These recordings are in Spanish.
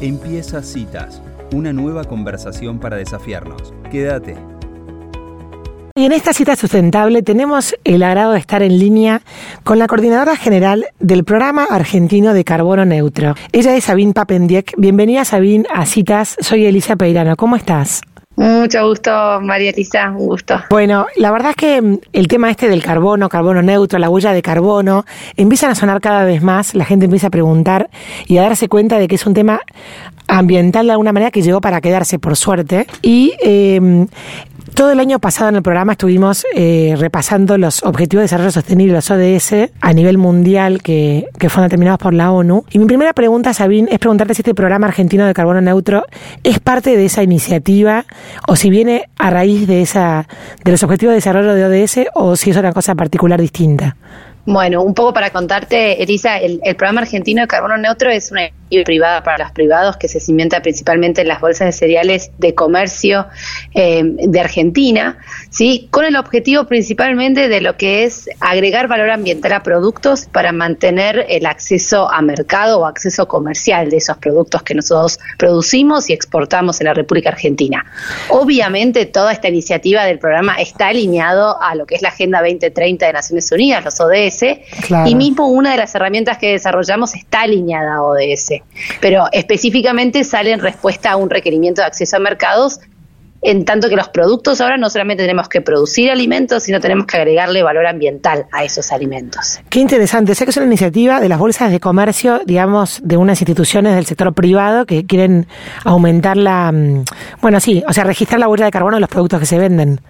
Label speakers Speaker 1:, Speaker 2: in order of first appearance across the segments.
Speaker 1: Empieza Citas, una nueva conversación para desafiarnos. Quédate.
Speaker 2: Y en esta cita sustentable tenemos el agrado de estar en línea con la coordinadora general del Programa Argentino de Carbono Neutro. Ella es Sabine Papendiek. Bienvenida Sabine a Citas. Soy Elisa Peirano. ¿Cómo estás?
Speaker 3: Mucho gusto, María Elisa, un gusto.
Speaker 2: Bueno, la verdad es que mm, el tema este del carbono, carbono neutro, la huella de carbono, empiezan a sonar cada vez más, la gente empieza a preguntar y a darse cuenta de que es un tema ambiental de alguna manera que llegó para quedarse, por suerte. Y eh, todo el año pasado en el programa estuvimos eh, repasando los Objetivos de Desarrollo Sostenible, los ODS, a nivel mundial que, que fueron determinados por la ONU. Y mi primera pregunta, Sabine, es preguntarte si este programa argentino de carbono neutro es parte de esa iniciativa o si viene a raíz de, esa, de los Objetivos de Desarrollo de ODS o si es una cosa particular distinta.
Speaker 3: Bueno, un poco para contarte, Elisa, el, el programa argentino de carbono neutro es una iniciativa privada para los privados que se cimienta principalmente en las bolsas de cereales de comercio eh, de Argentina, ¿sí? con el objetivo principalmente de lo que es agregar valor ambiental a productos para mantener el acceso a mercado o acceso comercial de esos productos que nosotros producimos y exportamos en la República Argentina. Obviamente toda esta iniciativa del programa está alineado a lo que es la Agenda 2030 de Naciones Unidas, los ODS, claro. y mismo una de las herramientas que desarrollamos está alineada a ODS pero específicamente sale en respuesta a un requerimiento de acceso a mercados en tanto que los productos ahora no solamente tenemos que producir alimentos, sino tenemos que agregarle valor ambiental a esos alimentos.
Speaker 2: Qué interesante. Sé que es una iniciativa de las bolsas de comercio, digamos, de unas instituciones del sector privado que quieren aumentar la, mm, bueno, sí, o sea, registrar la huella de carbono de los productos que se venden.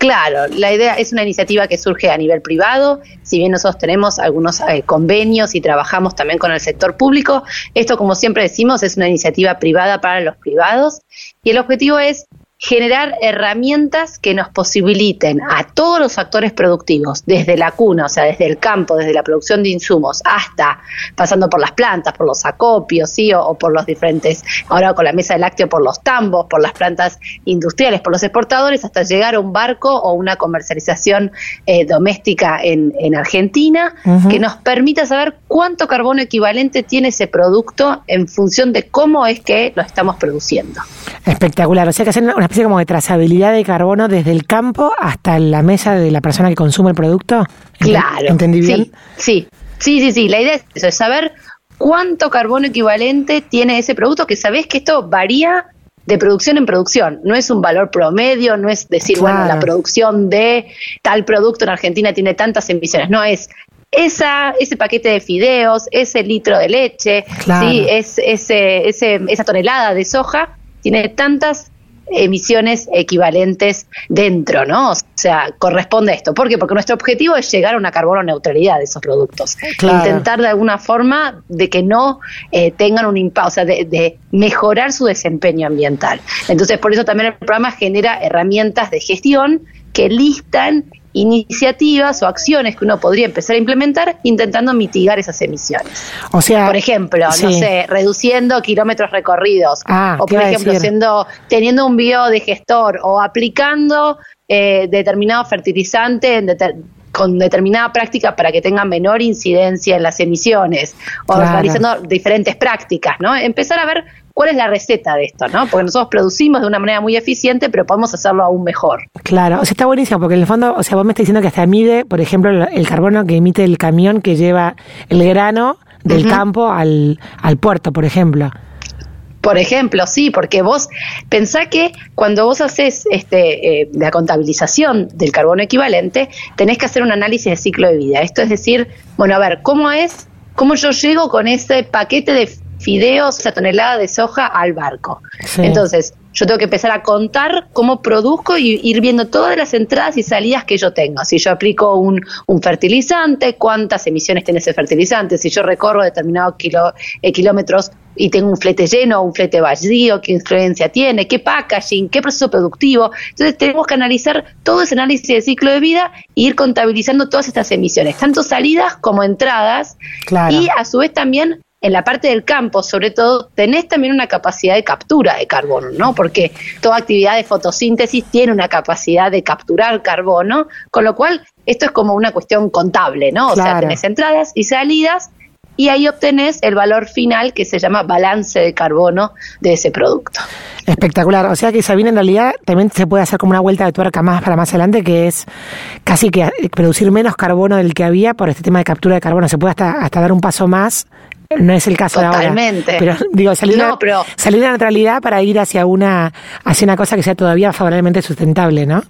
Speaker 3: Claro, la idea es una iniciativa que surge a nivel privado, si bien nosotros tenemos algunos eh, convenios y trabajamos también con el sector público, esto como siempre decimos es una iniciativa privada para los privados. Y el objetivo es generar herramientas que nos posibiliten a todos los actores productivos, desde la cuna, o sea, desde el campo, desde la producción de insumos, hasta pasando por las plantas, por los acopios, ¿sí? o, o por los diferentes, ahora con la mesa de lácteo, por los tambos, por las plantas industriales, por los exportadores, hasta llegar a un barco o una comercialización eh, doméstica en, en Argentina, uh -huh. que nos permita saber cuánto carbono equivalente tiene ese producto en función de cómo es que lo estamos produciendo.
Speaker 2: Espectacular, o sea que hacer una especie como de trazabilidad de carbono desde el campo hasta la mesa de la persona que consume el producto.
Speaker 3: Claro.
Speaker 2: ¿Entendí bien?
Speaker 3: Sí, sí, sí, sí, la idea es eso, es saber cuánto carbono equivalente tiene ese producto, que sabés que esto varía de producción en producción, no es un valor promedio, no es decir, claro. bueno, la producción de tal producto en Argentina tiene tantas emisiones, no es esa, ese paquete de fideos, ese litro de leche, claro. ¿sí? es, ese, ese, esa tonelada de soja, tiene tantas emisiones equivalentes dentro, ¿no? O sea, corresponde a esto. ¿Por qué? Porque nuestro objetivo es llegar a una carbono neutralidad de esos productos. Claro. Intentar de alguna forma de que no eh, tengan un impacto, o sea, de, de, mejorar su desempeño ambiental. Entonces, por eso también el programa genera herramientas de gestión que listan iniciativas o acciones que uno podría empezar a implementar intentando mitigar esas emisiones.
Speaker 2: O sea,
Speaker 3: por ejemplo, sí. no sé, reduciendo kilómetros recorridos
Speaker 2: ah,
Speaker 3: o por ejemplo, siendo teniendo un biodigestor o aplicando eh, determinado fertilizante en deter con determinada práctica para que tengan menor incidencia en las emisiones o claro. realizando diferentes prácticas, ¿no? Empezar a ver cuál es la receta de esto, ¿no? Porque nosotros producimos de una manera muy eficiente, pero podemos hacerlo aún mejor.
Speaker 2: Claro, o sea, está buenísimo, porque en el fondo, o sea, vos me estás diciendo que hasta mide, por ejemplo, el carbono que emite el camión que lleva el grano del uh -huh. campo al, al puerto, por ejemplo.
Speaker 3: Por ejemplo, sí, porque vos pensá que cuando vos haces este, eh, la contabilización del carbono equivalente, tenés que hacer un análisis de ciclo de vida. Esto es decir, bueno, a ver, ¿cómo es, cómo yo llego con ese paquete de fideos, esa tonelada de soja al barco? Sí. Entonces, yo tengo que empezar a contar cómo produzco y ir viendo todas las entradas y salidas que yo tengo. Si yo aplico un, un fertilizante, cuántas emisiones tiene ese fertilizante, si yo recorro determinados kilo, eh, kilómetros y tengo un flete lleno o un flete vacío, qué influencia tiene, qué packaging, qué proceso productivo. Entonces tenemos que analizar todo ese análisis de ciclo de vida e ir contabilizando todas estas emisiones, tanto salidas como entradas,
Speaker 2: claro.
Speaker 3: y a su vez también en la parte del campo, sobre todo, tenés también una capacidad de captura de carbono, ¿no? Porque toda actividad de fotosíntesis tiene una capacidad de capturar carbono, con lo cual esto es como una cuestión contable, ¿no? O
Speaker 2: claro.
Speaker 3: sea, tenés entradas y salidas y ahí obtenés el valor final que se llama balance de carbono de ese producto.
Speaker 2: Espectacular. O sea que Sabina en realidad también se puede hacer como una vuelta de tuerca más para más adelante, que es casi que producir menos carbono del que había por este tema de captura de carbono. Se puede hasta, hasta dar un paso más no es el caso
Speaker 3: de
Speaker 2: ahora. Pero digo, salir, de, salir de la neutralidad para ir hacia una, hacia una cosa que sea todavía favorablemente sustentable, ¿no?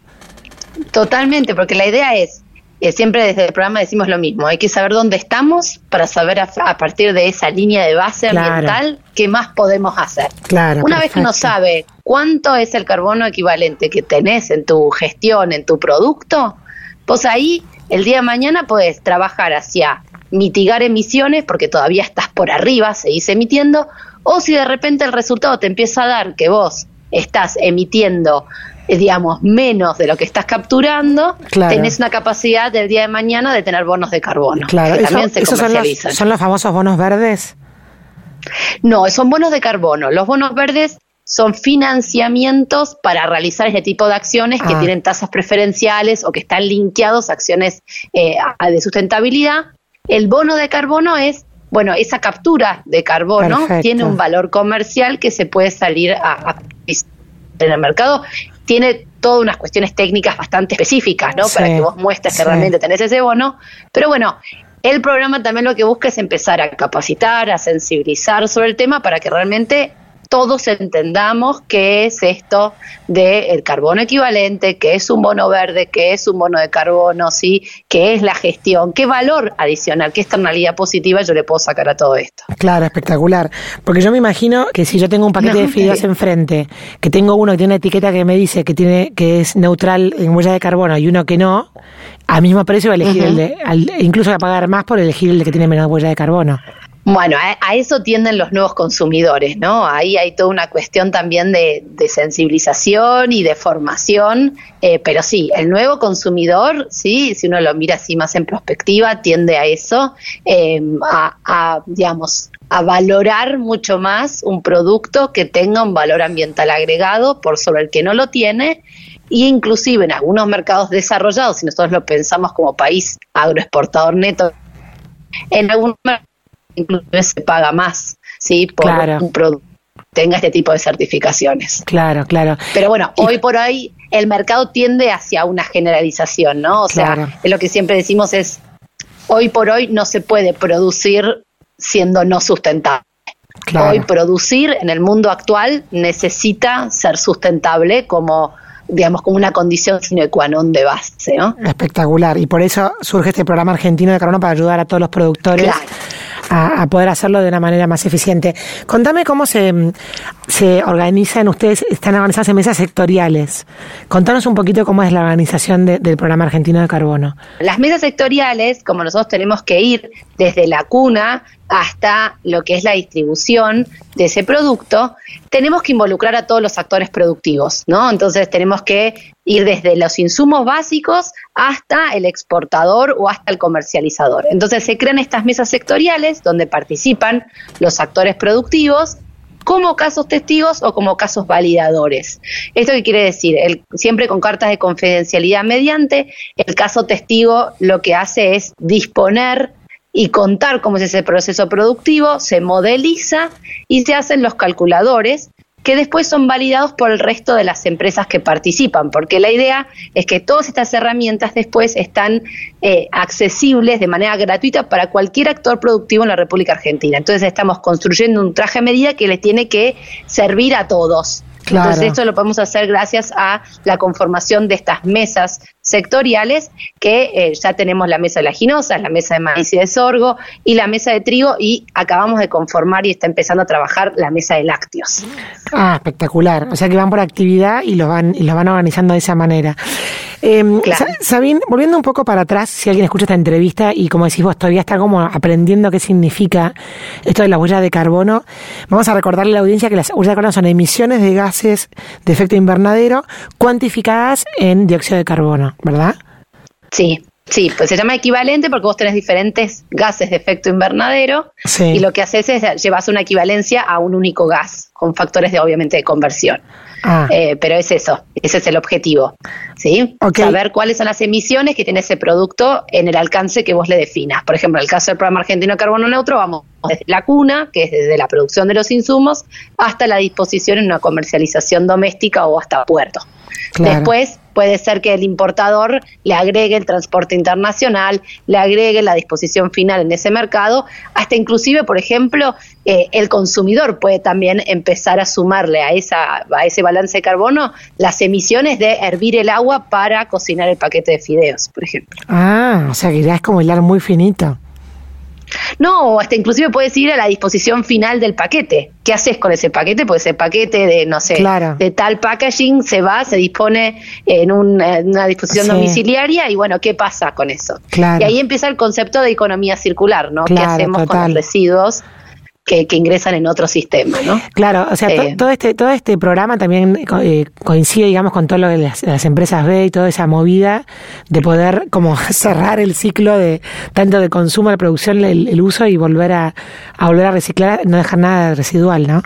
Speaker 3: Totalmente, porque la idea es, eh, siempre desde el programa decimos lo mismo, hay que saber dónde estamos para saber a, partir de esa línea de base ambiental qué más podemos hacer.
Speaker 2: Claro,
Speaker 3: Una vez que uno sabe cuánto es el carbono equivalente que tenés en tu gestión, en tu producto, pues ahí el día de mañana puedes trabajar hacia mitigar emisiones porque todavía estás por arriba, seguís emitiendo, o si de repente el resultado te empieza a dar que vos estás emitiendo eh, digamos, menos de lo que estás capturando, tenés una capacidad del día de mañana de tener bonos de carbono.
Speaker 2: Claro, que también se comercializan. Son los, famosos bonos verdes?
Speaker 3: No, son bonos de carbono. Los bonos verdes son financiamientos para realizar este tipo de acciones que ah. tienen tasas preferenciales o que están linkeados a acciones eh, de sustentabilidad el bono de carbono es, bueno, esa captura de carbono tiene un valor comercial que se puede salir a, en el mercado. Tiene todas unas cuestiones técnicas bastante específicas, ¿no? Para que vos muestres que realmente tenés ese bono. Pero bueno, el programa también lo que busca es empezar a capacitar, a sensibilizar sobre el tema para que realmente todos entendamos qué es esto del carbono equivalente, qué es un bono verde, qué es un bono de carbono, ¿sí? qué es la gestión, qué valor adicional, qué externalidad positiva yo le puedo sacar a todo esto.
Speaker 2: Claro, espectacular. Porque yo me imagino que si yo tengo un paquete de fideos enfrente, que tengo uno que tiene una etiqueta que me dice que tiene que es neutral en huella de carbono y uno que no, a mismo precio voy a elegir el de, incluso voy a pagar más por elegir el de que tiene menos huella de carbono.
Speaker 3: Bueno, a, eso tienden los nuevos consumidores, ¿no? Ahí hay toda una cuestión también de, sensibilización y de formación, eh, pero sí, el nuevo consumidor, sí, si uno lo mira así más en perspectiva, tiende a eso, em, a, digamos, a valorar mucho más un producto que tenga un valor ambiental agregado por sobre el que no lo tiene y inclusive en algunos mercados desarrollados, si nosotros lo pensamos como país agroexportador neto, en algunos incluso se paga más, ¿sí? Por un producto tenga este tipo de certificaciones.
Speaker 2: Claro, claro.
Speaker 3: Pero bueno, hoy por hoy el mercado tiende hacia una generalización, ¿no? O sea, lo que siempre decimos es, hoy por hoy no se puede producir siendo no sustentable. Hoy producir en el mundo actual necesita ser sustentable como digamos, como una condición sine qua non de base. ¿no?
Speaker 2: Espectacular. Y por eso surge este programa argentino de carbono para ayudar a todos los productores a, poder hacerlo de una manera más eficiente. Contame cómo se, se organizan, ustedes están organizados en mesas sectoriales. Contanos un poquito cómo es la organización del programa argentino de carbono.
Speaker 3: Las mesas sectoriales, como nosotros tenemos que ir desde la cuna hasta lo que es la distribución de ese producto, tenemos que involucrar a todos los actores productivos, ¿no? Entonces tenemos que ir desde los insumos básicos hasta el exportador o hasta el comercializador. Entonces se crean estas mesas sectoriales donde participan los actores productivos como casos testigos o como casos validadores. ¿Esto qué quiere decir? El, siempre con cartas de confidencialidad mediante, el caso testigo lo que hace es disponer y contar cómo es ese proceso productivo, se modeliza y se hacen los calculadores que después son validados por el resto de las empresas que participan, porque la idea es que todas estas herramientas después están eh, accesibles de manera gratuita para cualquier actor productivo en la República Argentina. Entonces estamos construyendo un traje a medida que les tiene que servir a todos. Entonces esto lo podemos hacer gracias a la conformación de estas mesas sectoriales que eh, ya tenemos la mesa de las ginosas, la mesa de maíz y de sorgo y la mesa de trigo y acabamos de conformar y está empezando a trabajar la mesa de lácteos.
Speaker 2: Ah, espectacular. O sea que van por actividad y los van y los van organizando de esa manera. Eh, Sabín, volviendo un poco para atrás, si alguien escucha esta entrevista y como decís vos todavía está como aprendiendo qué significa esto de la huella de carbono, vamos a recordarle a la audiencia que las huellas de carbono son emisiones de gases de efecto invernadero cuantificadas en dióxido de carbono, ¿verdad?
Speaker 3: Sí, Sí, pues se llama equivalente porque vos tenés diferentes gases de efecto invernadero y lo que haces es llevas una equivalencia a un único gas con factores de obviamente de conversión. Ah. Eh, pero es eso, ese es el objetivo, ¿sí? Saber cuáles son las emisiones que tiene ese producto en el alcance que vos le definas. Por ejemplo, en el caso del programa argentino de carbono neutro, vamos desde la cuna, que es desde la producción de los insumos, hasta la disposición en una comercialización doméstica o hasta puerto. Después puede ser que el importador le agregue el transporte internacional, le agregue la disposición final en ese mercado, hasta inclusive, por ejemplo, eh, el consumidor puede también empezar a sumarle a, esa, a ese balance de carbono las emisiones de hervir el agua para cocinar el paquete de fideos, por ejemplo.
Speaker 2: Ah, o sea que ya es como hilar muy finito.
Speaker 3: No, hasta inclusive puedes ir a la disposición final del paquete. ¿Qué haces con ese paquete? Pues ese paquete de, no sé, de tal packaging se va, se dispone en, una disposición domiciliaria y bueno, ¿qué pasa con eso? Y ahí empieza el concepto de economía circular, ¿no? ¿Qué hacemos con los residuos? Que, ingresan en otro sistema, ¿no?
Speaker 2: Claro, o sea, eh, todo este todo este programa también eh, coincide, digamos, con todo lo de las, empresas B y toda esa movida de poder como cerrar el ciclo de tanto de consumo, de producción, el, uso y volver a, a volver a reciclar, no dejar nada residual, ¿no?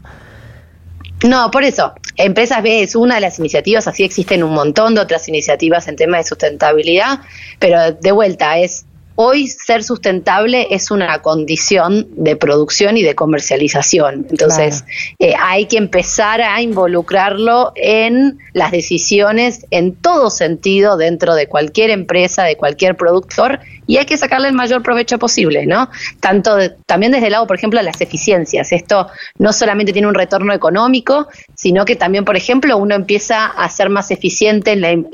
Speaker 3: No, por eso, Empresas B es una de las iniciativas, así existen un montón de otras iniciativas en tema de sustentabilidad, pero de vuelta es hoy ser sustentable es una condición de producción y de comercialización. Entonces, eh, hay que empezar a involucrarlo en las decisiones en todo sentido dentro de cualquier empresa, de cualquier productor, y hay que sacarle el mayor provecho posible, ¿no? Tanto también desde el lado, por ejemplo, de las eficiencias. Esto no solamente tiene un retorno económico, sino que también, por ejemplo, uno empieza a ser más eficiente en, en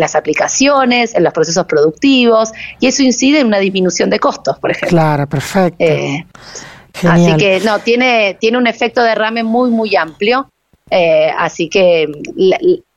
Speaker 3: las aplicaciones, en los procesos productivos, y eso incide en una disminución de costos, por ejemplo.
Speaker 2: Claro, perfecto. Eh,
Speaker 3: así que no, tiene, tiene un efecto de derrame muy, muy amplio. Eh, así que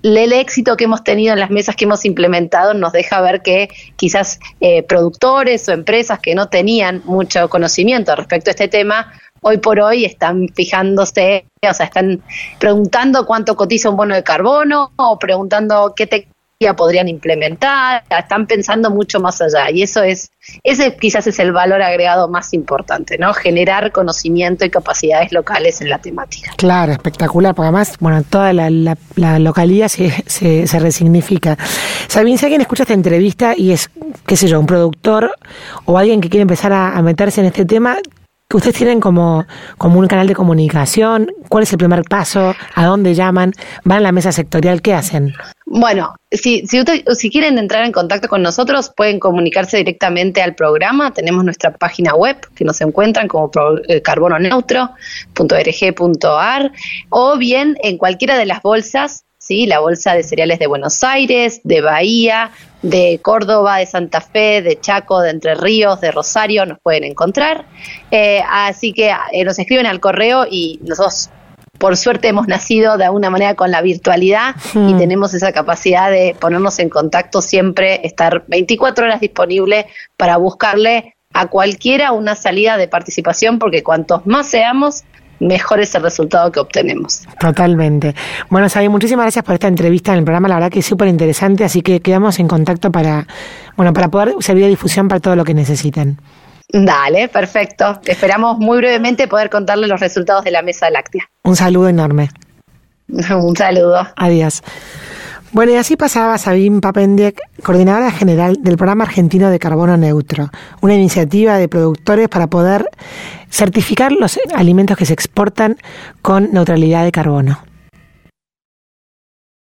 Speaker 3: el éxito que hemos tenido en las mesas que hemos implementado nos deja ver que quizás eh, productores o empresas que no tenían mucho conocimiento respecto a este tema, hoy por hoy están fijándose, o sea, están preguntando cuánto cotiza un bono de carbono o preguntando qué te podrían implementar, están pensando mucho más allá y eso es, ese quizás es el valor agregado más importante, ¿no? Generar conocimiento y capacidades locales en la temática.
Speaker 2: Claro, espectacular, porque además, bueno, toda la, localidad se, se, resignifica. Sabine, si alguien escucha esta entrevista y es, qué sé yo, un productor o alguien que quiere empezar a meterse en este tema, ustedes tienen como, como un canal de comunicación, ¿cuál es el primer paso? ¿A dónde llaman? ¿Van a la mesa sectorial? ¿Qué hacen?
Speaker 3: Bueno, si, si, si quieren entrar en contacto con nosotros, pueden comunicarse directamente al programa. Tenemos nuestra página web que nos encuentran como eh, carbononeutro.org.ar o bien en cualquiera de las bolsas ¿sí? la Bolsa de Cereales de Buenos Aires, de Bahía, de Córdoba, de Santa Fe, de Chaco, de Entre Ríos, de Rosario, nos pueden encontrar. Eh, así que eh, nos escriben al correo y nosotros por suerte hemos nacido de alguna manera con la virtualidad y tenemos esa capacidad de ponernos en contacto siempre, estar 24 horas disponible para buscarle a cualquiera una salida de participación, porque cuantos más seamos, mejor es el resultado que obtenemos.
Speaker 2: Totalmente. Bueno, Sabi, muchísimas gracias por esta entrevista en el programa, la verdad que es súper interesante, así que quedamos en contacto para, bueno, para poder servir de difusión para todo lo que necesiten.
Speaker 3: Dale, perfecto. Esperamos muy brevemente poder contarles los resultados de la mesa láctea.
Speaker 2: Un saludo enorme.
Speaker 3: Un saludo.
Speaker 2: Adiós. Bueno, y así pasaba Sabine Papendek, coordinadora general del Programa Argentino de Carbono Neutro, una iniciativa de productores para poder certificar los alimentos que se exportan con neutralidad de carbono.